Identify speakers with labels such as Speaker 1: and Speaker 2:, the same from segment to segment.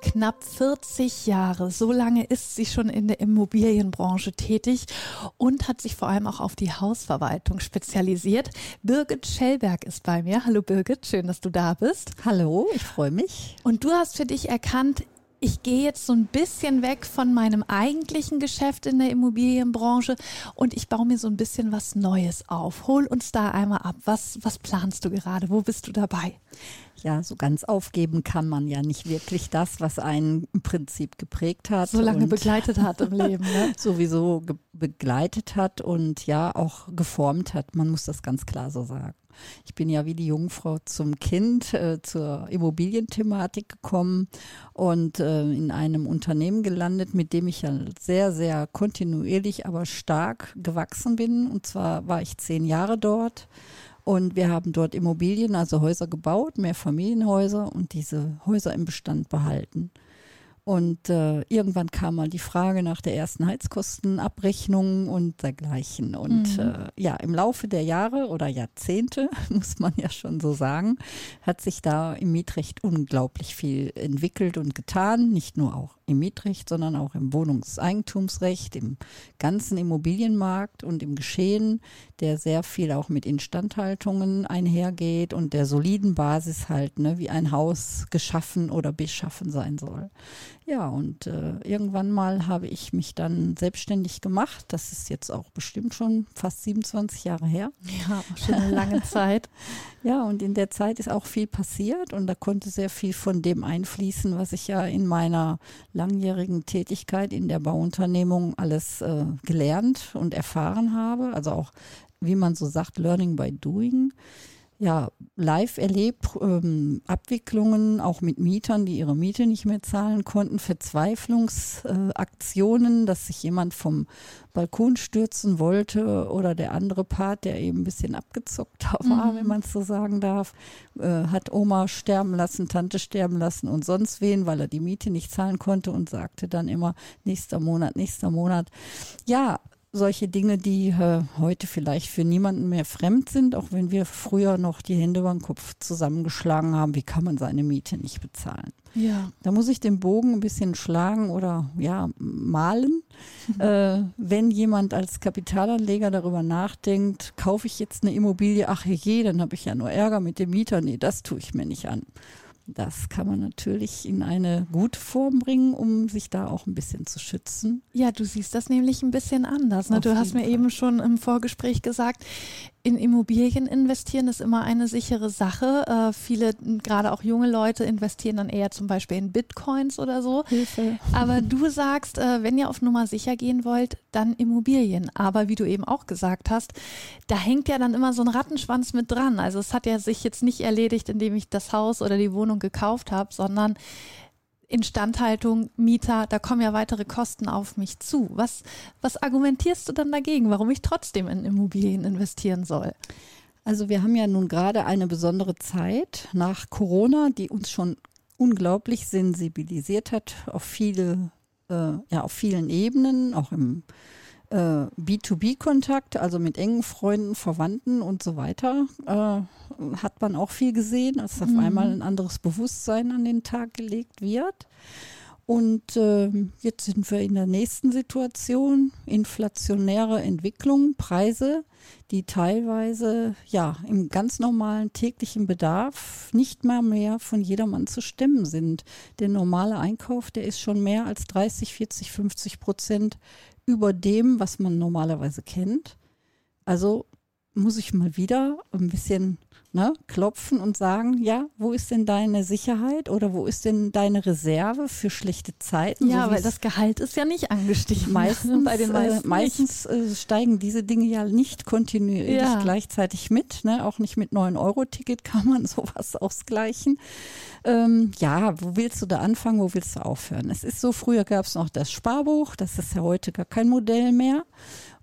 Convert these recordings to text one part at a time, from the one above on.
Speaker 1: knapp 40 Jahre. So lange ist sie schon in der Immobilienbranche tätig und hat sich vor allem auch auf die Hausverwaltung spezialisiert. Birgit Schellberg ist bei mir. Hallo Birgit, schön, dass du da bist.
Speaker 2: Hallo, ich freue mich.
Speaker 1: Und du hast für dich erkannt, ich gehe jetzt so ein bisschen weg von meinem eigentlichen Geschäft in der Immobilienbranche und ich baue mir so ein bisschen was Neues auf. Hol uns da einmal ab. Was, was planst du gerade? Wo bist du dabei?
Speaker 2: Ja, so ganz aufgeben kann man ja nicht wirklich das, was einen im Prinzip geprägt hat.
Speaker 1: So lange begleitet hat im Leben. Ne?
Speaker 2: sowieso begleitet hat und ja auch geformt hat. Man muss das ganz klar so sagen. Ich bin ja wie die Jungfrau zum Kind äh, zur Immobilienthematik gekommen und äh, in einem Unternehmen gelandet, mit dem ich ja sehr, sehr kontinuierlich, aber stark gewachsen bin. Und zwar war ich zehn Jahre dort. Und wir haben dort Immobilien, also Häuser gebaut, mehr Familienhäuser und diese Häuser im Bestand behalten. Und äh, irgendwann kam mal die Frage nach der ersten Heizkostenabrechnung und dergleichen. Und mhm. äh, ja, im Laufe der Jahre oder Jahrzehnte, muss man ja schon so sagen, hat sich da im Mietrecht unglaublich viel entwickelt und getan. Nicht nur auch im Mietrecht, sondern auch im Wohnungseigentumsrecht, im ganzen Immobilienmarkt und im Geschehen, der sehr viel auch mit Instandhaltungen einhergeht und der soliden Basis halt, ne, wie ein Haus geschaffen oder beschaffen sein soll. Ja, und äh, irgendwann mal habe ich mich dann selbstständig gemacht. Das ist jetzt auch bestimmt schon fast 27 Jahre her.
Speaker 1: Ja, schon eine lange Zeit.
Speaker 2: ja, und in der Zeit ist auch viel passiert und da konnte sehr viel von dem einfließen, was ich ja in meiner langjährigen Tätigkeit in der Bauunternehmung alles äh, gelernt und erfahren habe. Also auch, wie man so sagt, Learning by Doing ja, live erlebt, ähm, Abwicklungen auch mit Mietern, die ihre Miete nicht mehr zahlen konnten, Verzweiflungsaktionen, äh, dass sich jemand vom Balkon stürzen wollte oder der andere Part, der eben ein bisschen abgezockt war, mhm. wenn man es so sagen darf, äh, hat Oma sterben lassen, Tante sterben lassen und sonst wen, weil er die Miete nicht zahlen konnte und sagte dann immer nächster Monat, nächster Monat. Ja, solche Dinge, die äh, heute vielleicht für niemanden mehr fremd sind, auch wenn wir früher noch die Hände über den Kopf zusammengeschlagen haben, wie kann man seine Miete nicht bezahlen?
Speaker 1: Ja.
Speaker 2: Da muss ich den Bogen ein bisschen schlagen oder ja, malen. Mhm. Äh, wenn jemand als Kapitalanleger darüber nachdenkt, kaufe ich jetzt eine Immobilie, ach je, dann habe ich ja nur Ärger mit dem Mieter. Nee, das tue ich mir nicht an. Das kann man natürlich in eine gute Form bringen, um sich da auch ein bisschen zu schützen.
Speaker 1: Ja, du siehst das nämlich ein bisschen anders. Ne? Du hast mir Fall. eben schon im Vorgespräch gesagt, in Immobilien investieren ist immer eine sichere Sache. Äh, viele, gerade auch junge Leute, investieren dann eher zum Beispiel in Bitcoins oder so.
Speaker 2: Hilfe.
Speaker 1: Aber du sagst, äh, wenn ihr auf Nummer sicher gehen wollt, dann Immobilien. Aber wie du eben auch gesagt hast, da hängt ja dann immer so ein Rattenschwanz mit dran. Also es hat ja sich jetzt nicht erledigt, indem ich das Haus oder die Wohnung gekauft habe, sondern Instandhaltung, Mieter, da kommen ja weitere Kosten auf mich zu. Was, was argumentierst du dann dagegen, warum ich trotzdem in Immobilien investieren soll?
Speaker 2: Also wir haben ja nun gerade eine besondere Zeit nach Corona, die uns schon unglaublich sensibilisiert hat auf viele, äh, ja, auf vielen Ebenen, auch im äh, B2B-Kontakt, also mit engen Freunden, Verwandten und so weiter, äh, hat man auch viel gesehen, dass auf mhm. einmal ein anderes Bewusstsein an den Tag gelegt wird. Und äh, jetzt sind wir in der nächsten Situation, inflationäre Entwicklung, Preise, die teilweise ja im ganz normalen täglichen Bedarf nicht mal mehr von jedermann zu stemmen sind. Der normale Einkauf, der ist schon mehr als 30, 40, 50 Prozent über dem, was man normalerweise kennt. Also muss ich mal wieder ein bisschen ne, klopfen und sagen, ja, wo ist denn deine Sicherheit oder wo ist denn deine Reserve für schlechte Zeiten?
Speaker 1: Ja, so weil das Gehalt ist ja nicht angestiegen.
Speaker 2: Meistens, bei den meisten äh, meistens äh, steigen diese Dinge ja nicht kontinuierlich ja. gleichzeitig mit. Ne? Auch nicht mit 9-Euro-Ticket kann man sowas ausgleichen. Ähm, ja, wo willst du da anfangen, wo willst du aufhören? Es ist so, früher gab es noch das Sparbuch, das ist ja heute gar kein Modell mehr.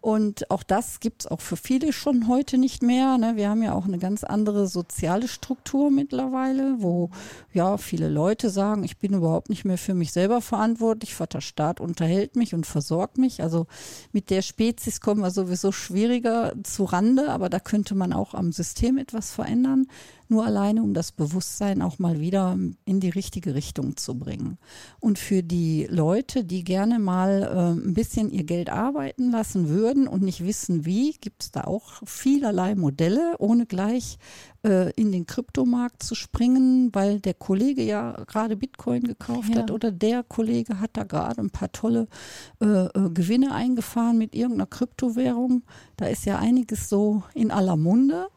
Speaker 2: Und auch das gibt es auch für viele schon heute nicht mehr. Ne? Wir haben ja auch eine ganz andere soziale Struktur mittlerweile, wo ja viele Leute sagen, ich bin überhaupt nicht mehr für mich selber verantwortlich. Vater Staat unterhält mich und versorgt mich. Also mit der Spezies kommen wir sowieso schwieriger zu Rande, aber da könnte man auch am System etwas verändern nur alleine, um das Bewusstsein auch mal wieder in die richtige Richtung zu bringen. Und für die Leute, die gerne mal äh, ein bisschen ihr Geld arbeiten lassen würden und nicht wissen wie, gibt es da auch vielerlei Modelle, ohne gleich äh, in den Kryptomarkt zu springen, weil der Kollege ja gerade Bitcoin gekauft ja. hat oder der Kollege hat da gerade ein paar tolle äh, äh, Gewinne eingefahren mit irgendeiner Kryptowährung. Da ist ja einiges so in aller Munde.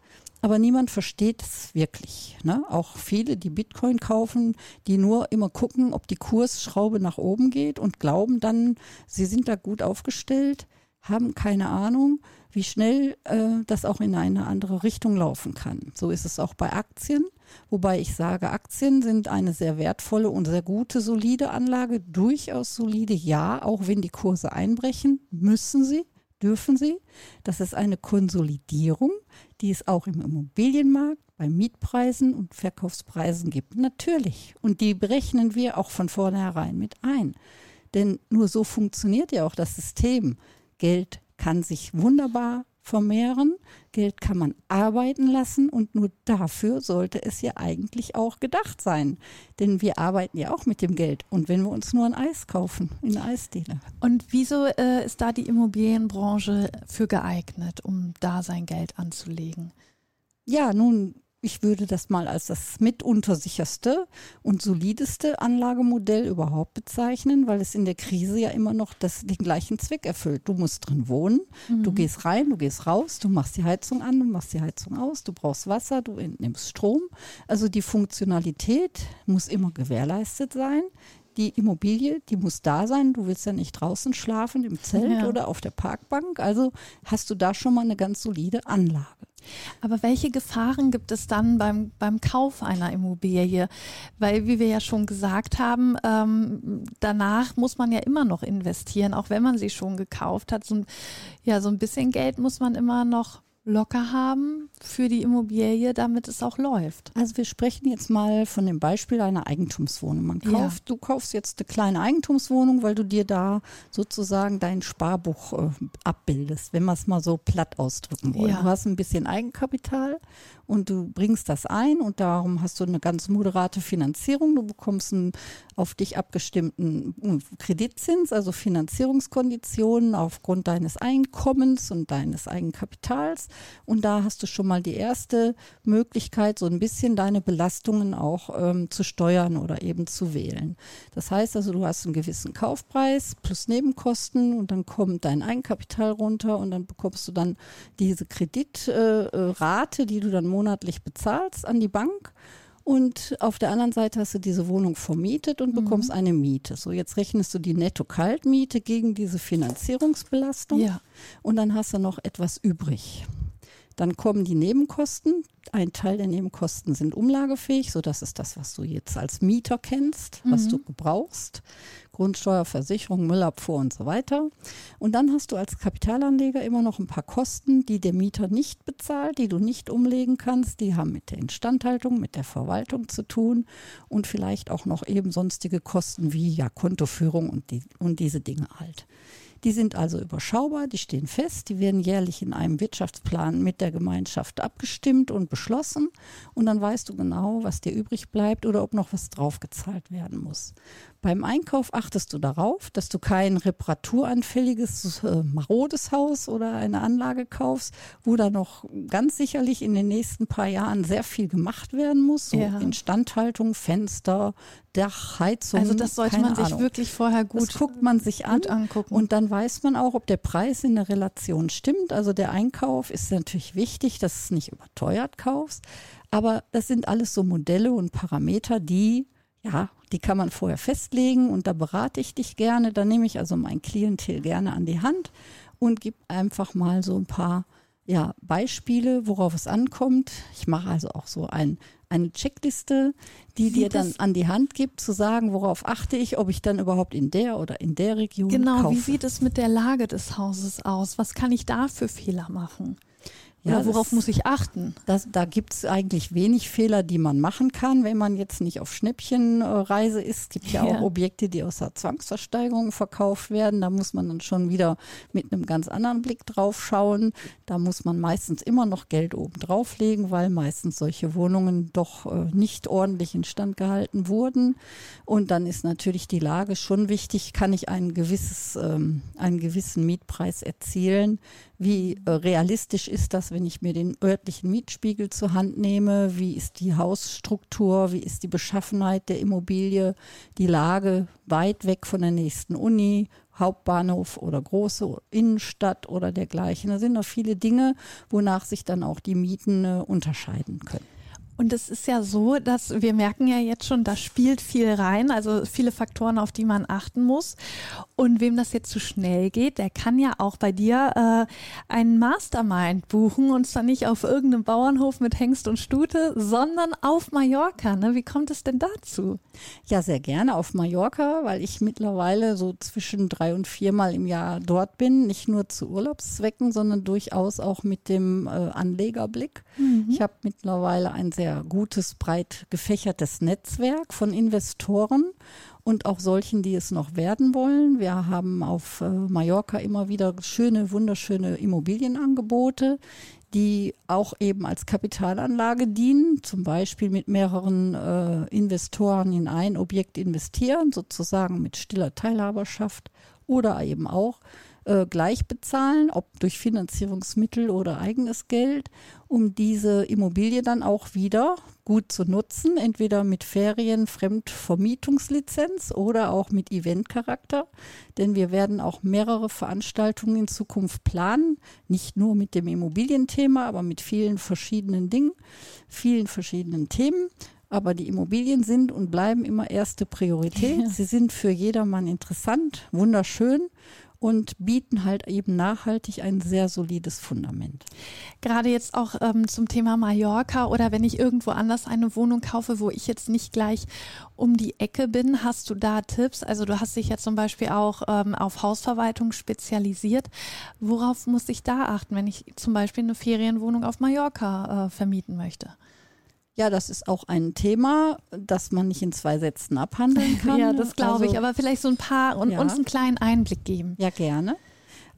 Speaker 2: Aber niemand versteht es wirklich. Ne? Auch viele, die Bitcoin kaufen, die nur immer gucken, ob die Kursschraube nach oben geht und glauben dann, sie sind da gut aufgestellt, haben keine Ahnung, wie schnell äh, das auch in eine andere Richtung laufen kann. So ist es auch bei Aktien. Wobei ich sage, Aktien sind eine sehr wertvolle und sehr gute, solide Anlage. Durchaus solide, ja, auch wenn die Kurse einbrechen, müssen sie dürfen sie. Das ist eine Konsolidierung, die es auch im Immobilienmarkt bei Mietpreisen und Verkaufspreisen gibt. Natürlich. Und die berechnen wir auch von vornherein mit ein. Denn nur so funktioniert ja auch das System. Geld kann sich wunderbar vermehren. Geld kann man arbeiten lassen und nur dafür sollte es ja eigentlich auch gedacht sein. Denn wir arbeiten ja auch mit dem Geld. Und wenn wir uns nur ein Eis kaufen in der Eisdiele.
Speaker 1: Und wieso äh, ist da die Immobilienbranche für geeignet, um da sein Geld anzulegen?
Speaker 2: Ja, nun, ich würde das mal als das mitunter sicherste und solideste Anlagemodell überhaupt bezeichnen, weil es in der Krise ja immer noch das, den gleichen Zweck erfüllt. Du musst drin wohnen, mhm. du gehst rein, du gehst raus, du machst die Heizung an, du machst die Heizung aus, du brauchst Wasser, du entnimmst Strom. Also die Funktionalität muss immer gewährleistet sein. Die Immobilie, die muss da sein. Du willst ja nicht draußen schlafen im Zelt ja. oder auf der Parkbank. Also hast du da schon mal eine ganz solide Anlage.
Speaker 1: Aber welche Gefahren gibt es dann beim, beim Kauf einer Immobilie? Weil, wie wir ja schon gesagt haben, ähm, danach muss man ja immer noch investieren, auch wenn man sie schon gekauft hat. So, ja, so ein bisschen Geld muss man immer noch locker haben für die Immobilie, damit es auch läuft.
Speaker 2: Also wir sprechen jetzt mal von dem Beispiel einer Eigentumswohnung. Man kauft, ja. du kaufst jetzt eine kleine Eigentumswohnung, weil du dir da sozusagen dein Sparbuch äh, abbildest, wenn wir es mal so platt ausdrücken wollen. Ja. Du hast ein bisschen Eigenkapital und du bringst das ein und darum hast du eine ganz moderate Finanzierung. Du bekommst einen auf dich abgestimmten hm, Kreditzins, also Finanzierungskonditionen aufgrund deines Einkommens und deines Eigenkapitals. Und da hast du schon mal die erste Möglichkeit, so ein bisschen deine Belastungen auch ähm, zu steuern oder eben zu wählen. Das heißt also, du hast einen gewissen Kaufpreis plus Nebenkosten und dann kommt dein Eigenkapital runter und dann bekommst du dann diese Kreditrate, äh, die du dann monatlich bezahlst an die Bank. Und auf der anderen Seite hast du diese Wohnung vermietet und bekommst mhm. eine Miete. So, jetzt rechnest du die Netto-Kaltmiete gegen diese Finanzierungsbelastung. Ja. Und dann hast du noch etwas übrig. Dann kommen die Nebenkosten. Ein Teil der Nebenkosten sind umlagefähig, so das ist das, was du jetzt als Mieter kennst, was mhm. du gebrauchst. Grundsteuer, Versicherung, Müllabfuhr und so weiter. Und dann hast du als Kapitalanleger immer noch ein paar Kosten, die der Mieter nicht bezahlt, die du nicht umlegen kannst. Die haben mit der Instandhaltung, mit der Verwaltung zu tun und vielleicht auch noch eben sonstige Kosten wie ja Kontoführung und, die, und diese Dinge halt. Die sind also überschaubar, die stehen fest, die werden jährlich in einem Wirtschaftsplan mit der Gemeinschaft abgestimmt und beschlossen und dann weißt du genau, was dir übrig bleibt oder ob noch was draufgezahlt werden muss. Beim Einkauf achtest du darauf, dass du kein reparaturanfälliges, äh, marodes Haus oder eine Anlage kaufst, wo da noch ganz sicherlich in den nächsten paar Jahren sehr viel gemacht werden muss. So ja. Instandhaltung, Fenster, Dach, Heizung.
Speaker 1: Also das sollte man sich Ahnung. wirklich vorher gut,
Speaker 2: das guckt man sich an angucken. Und dann weiß man auch, ob der Preis in der Relation stimmt. Also der Einkauf ist natürlich wichtig, dass du es nicht überteuert kaufst. Aber das sind alles so Modelle und Parameter, die ja, die kann man vorher festlegen und da berate ich dich gerne. Da nehme ich also mein Klientel gerne an die Hand und gebe einfach mal so ein paar ja, Beispiele, worauf es ankommt. Ich mache also auch so ein, eine Checkliste, die dir dann an die Hand gibt, zu sagen, worauf achte ich, ob ich dann überhaupt in der oder in der Region
Speaker 1: Genau,
Speaker 2: kaufe.
Speaker 1: wie sieht es mit der Lage des Hauses aus? Was kann ich da für Fehler machen?
Speaker 2: Ja,
Speaker 1: Oder worauf
Speaker 2: das-
Speaker 1: muss ich achten?
Speaker 2: Das, da gibt es eigentlich wenig Fehler, die man machen kann, wenn man jetzt nicht auf Schnäppchenreise ist. Es gibt ja,
Speaker 1: Ja.
Speaker 2: auch Objekte, die aus der Zwangsversteigerung verkauft werden. Da muss man dann schon wieder mit einem ganz anderen Blick drauf schauen. Da muss man meistens immer noch Geld oben drauflegen, weil meistens solche Wohnungen doch äh, nicht ordentlich instand gehalten wurden. Und dann ist natürlich die Lage schon wichtig. Kann ich ein gewisses, ähm, einen gewissen Mietpreis erzielen? Wie äh, realistisch ist das, wenn ich mir den örtlichen Mietspiegel zur Hand nehme? Wie ist die Hausstruktur? Wie ist die Beschaffenheit der Immobilie? Die Lage weit weg von der nächsten Uni, Hauptbahnhof oder große Innenstadt oder dergleichen. Da sind noch viele Dinge, wonach sich dann auch die Mieten äh, unterscheiden können.
Speaker 1: Und es ist ja so, dass wir merken ja jetzt schon, da spielt viel rein, also viele Faktoren, auf die man achten muss. Und wem das jetzt zu schnell geht, der kann ja auch bei dir äh, einen Mastermind buchen und zwar nicht auf irgendeinem Bauernhof mit Hengst und Stute, sondern auf Mallorca. Ne? Wie kommt es denn dazu?
Speaker 2: Ja, sehr gerne auf Mallorca, weil ich mittlerweile so zwischen drei und viermal im Jahr dort bin. Nicht nur zu Urlaubszwecken, sondern durchaus auch mit dem äh, Anlegerblick. Ich habe mittlerweile ein sehr gutes, breit gefächertes Netzwerk von Investoren und auch solchen, die es noch werden wollen. Wir haben auf äh, Mallorca immer wieder schöne, wunderschöne Immobilienangebote, die auch eben als Kapitalanlage dienen, zum Beispiel mit mehreren äh, Investoren in ein Objekt investieren, sozusagen mit stiller Teilhaberschaft oder eben auch äh, gleich bezahlen, ob durch Finanzierungsmittel oder eigenes Geld, um diese Immobilie dann auch wieder gut zu nutzen, entweder mit Ferien, Fremdvermietungslizenz oder auch mit Eventcharakter. Denn wir werden auch mehrere Veranstaltungen in Zukunft planen, nicht nur mit dem Immobilienthema, aber mit vielen verschiedenen Dingen, vielen verschiedenen Themen. Aber die Immobilien sind und bleiben immer erste Priorität. Sie sind für jedermann interessant, wunderschön und bieten halt eben nachhaltig ein sehr solides Fundament.
Speaker 1: Gerade jetzt auch ähm, zum Thema Mallorca oder wenn ich irgendwo anders eine Wohnung kaufe, wo ich jetzt nicht gleich um die Ecke bin, hast du da Tipps? Also du hast dich ja zum Beispiel auch ähm, auf Hausverwaltung spezialisiert. Worauf muss ich da achten, wenn ich zum Beispiel eine Ferienwohnung auf Mallorca äh, vermieten möchte?
Speaker 2: Ja, das ist auch ein Thema, das man nicht in zwei Sätzen abhandeln kann.
Speaker 1: Ja, das glaube ich.
Speaker 2: Also-
Speaker 1: Aber vielleicht so ein paar und
Speaker 2: Ja.
Speaker 1: uns einen kleinen Einblick geben.
Speaker 2: Ja, gerne.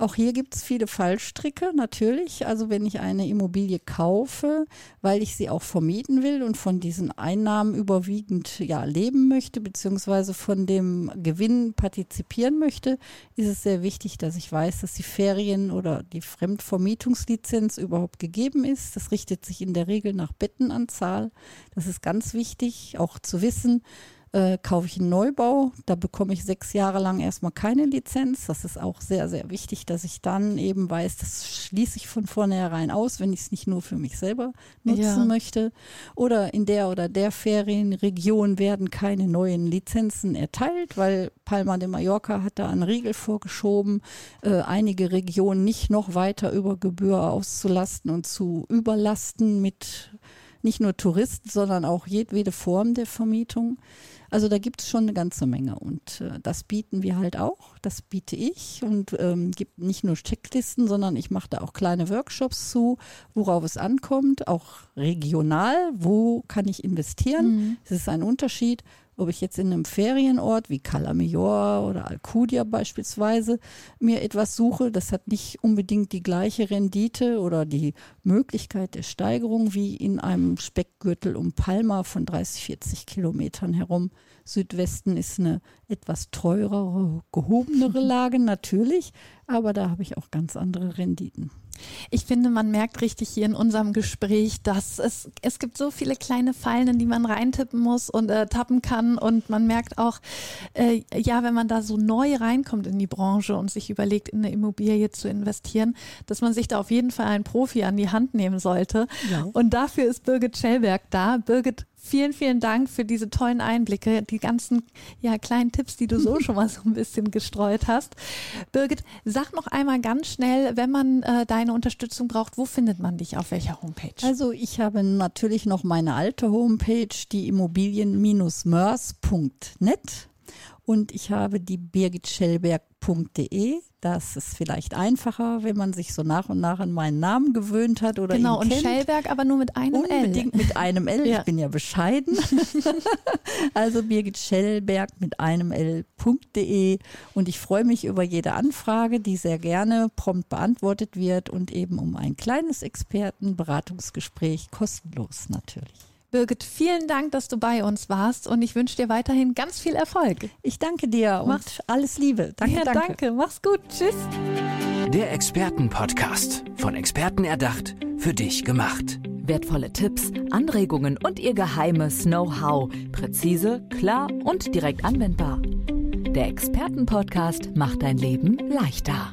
Speaker 2: Auch hier gibt es viele Fallstricke, natürlich. Also wenn ich eine Immobilie kaufe, weil ich sie auch vermieten will und von diesen Einnahmen überwiegend ja, leben möchte, beziehungsweise von dem Gewinn partizipieren möchte, ist es sehr wichtig, dass ich weiß, dass die Ferien- oder die Fremdvermietungslizenz überhaupt gegeben ist. Das richtet sich in der Regel nach Bettenanzahl. Das ist ganz wichtig, auch zu wissen, äh, kaufe ich einen Neubau, da bekomme ich sechs Jahre lang erstmal keine Lizenz. Das ist auch sehr, sehr wichtig, dass ich dann eben weiß, das schließe ich von vornherein aus, wenn ich es nicht nur für mich selber nutzen
Speaker 1: Ja.
Speaker 2: möchte. Oder in der oder der Ferienregion werden keine neuen Lizenzen erteilt, weil Palma de Mallorca hat da einen Riegel vorgeschoben, äh, einige Regionen nicht noch weiter über Gebühr auszulasten und zu überlasten mit nicht nur Touristen, sondern auch jedwede Form der Vermietung. Also da gibt es schon eine ganze Menge und äh, das bieten wir halt auch, das biete ich und ähm, gibt nicht nur Checklisten, sondern ich mache da auch kleine Workshops zu, worauf es ankommt, auch regional, wo kann ich investieren. Es ist ein Unterschied, ob ich jetzt in einem Ferienort wie Cala Major oder Alcudia beispielsweise mir etwas suche, das hat nicht unbedingt die gleiche Rendite oder die Möglichkeit der Steigerung wie in einem Speckgürtel um Palma von 30, 40 Kilometern herum. Südwesten ist eine etwas teurere, gehobenere Lage natürlich, aber da habe ich auch ganz andere Renditen.
Speaker 1: Ich finde, man merkt richtig hier in unserem Gespräch, dass es, es gibt so viele kleine Fallen, in die man reintippen muss und äh, tappen kann. Und man merkt auch, äh, ja, wenn man da so neu reinkommt in die Branche und sich überlegt, in eine Immobilie zu investieren, dass man sich da auf jeden Fall einen Profi an die Hand nehmen sollte.
Speaker 2: Ja.
Speaker 1: Und dafür ist Birgit Schellberg da. Birgit, Vielen, vielen Dank für diese tollen Einblicke, die ganzen ja, kleinen Tipps, die du so schon mal so ein bisschen gestreut hast. Birgit, sag noch einmal ganz schnell, wenn man äh, deine Unterstützung braucht, wo findet man dich auf welcher Homepage?
Speaker 2: Also ich habe natürlich noch meine alte Homepage, die immobilien-mörs.net und ich habe die birgitschellberg.de. Das ist vielleicht einfacher, wenn man sich so nach und nach an meinen Namen gewöhnt hat oder
Speaker 1: genau,
Speaker 2: ihn
Speaker 1: und
Speaker 2: kennt.
Speaker 1: Schellberg aber nur mit einem
Speaker 2: Unbedingt
Speaker 1: L.
Speaker 2: mit einem L.
Speaker 1: Ja.
Speaker 2: Ich bin ja bescheiden. also Birgit Schellberg mit einem L.de und ich freue mich über jede Anfrage, die sehr gerne prompt beantwortet wird und eben um ein kleines Expertenberatungsgespräch kostenlos natürlich.
Speaker 1: Birgit, vielen Dank, dass du bei uns warst und ich wünsche dir weiterhin ganz viel Erfolg.
Speaker 2: Ich danke dir
Speaker 1: Mach-
Speaker 2: und alles Liebe. Danke,
Speaker 1: ja,
Speaker 2: danke.
Speaker 1: danke. Mach's gut. Tschüss.
Speaker 3: Der Expertenpodcast. Von Experten erdacht, für dich gemacht.
Speaker 4: Wertvolle Tipps, Anregungen und ihr geheimes Know-how. Präzise, klar und direkt anwendbar. Der Expertenpodcast macht dein Leben leichter.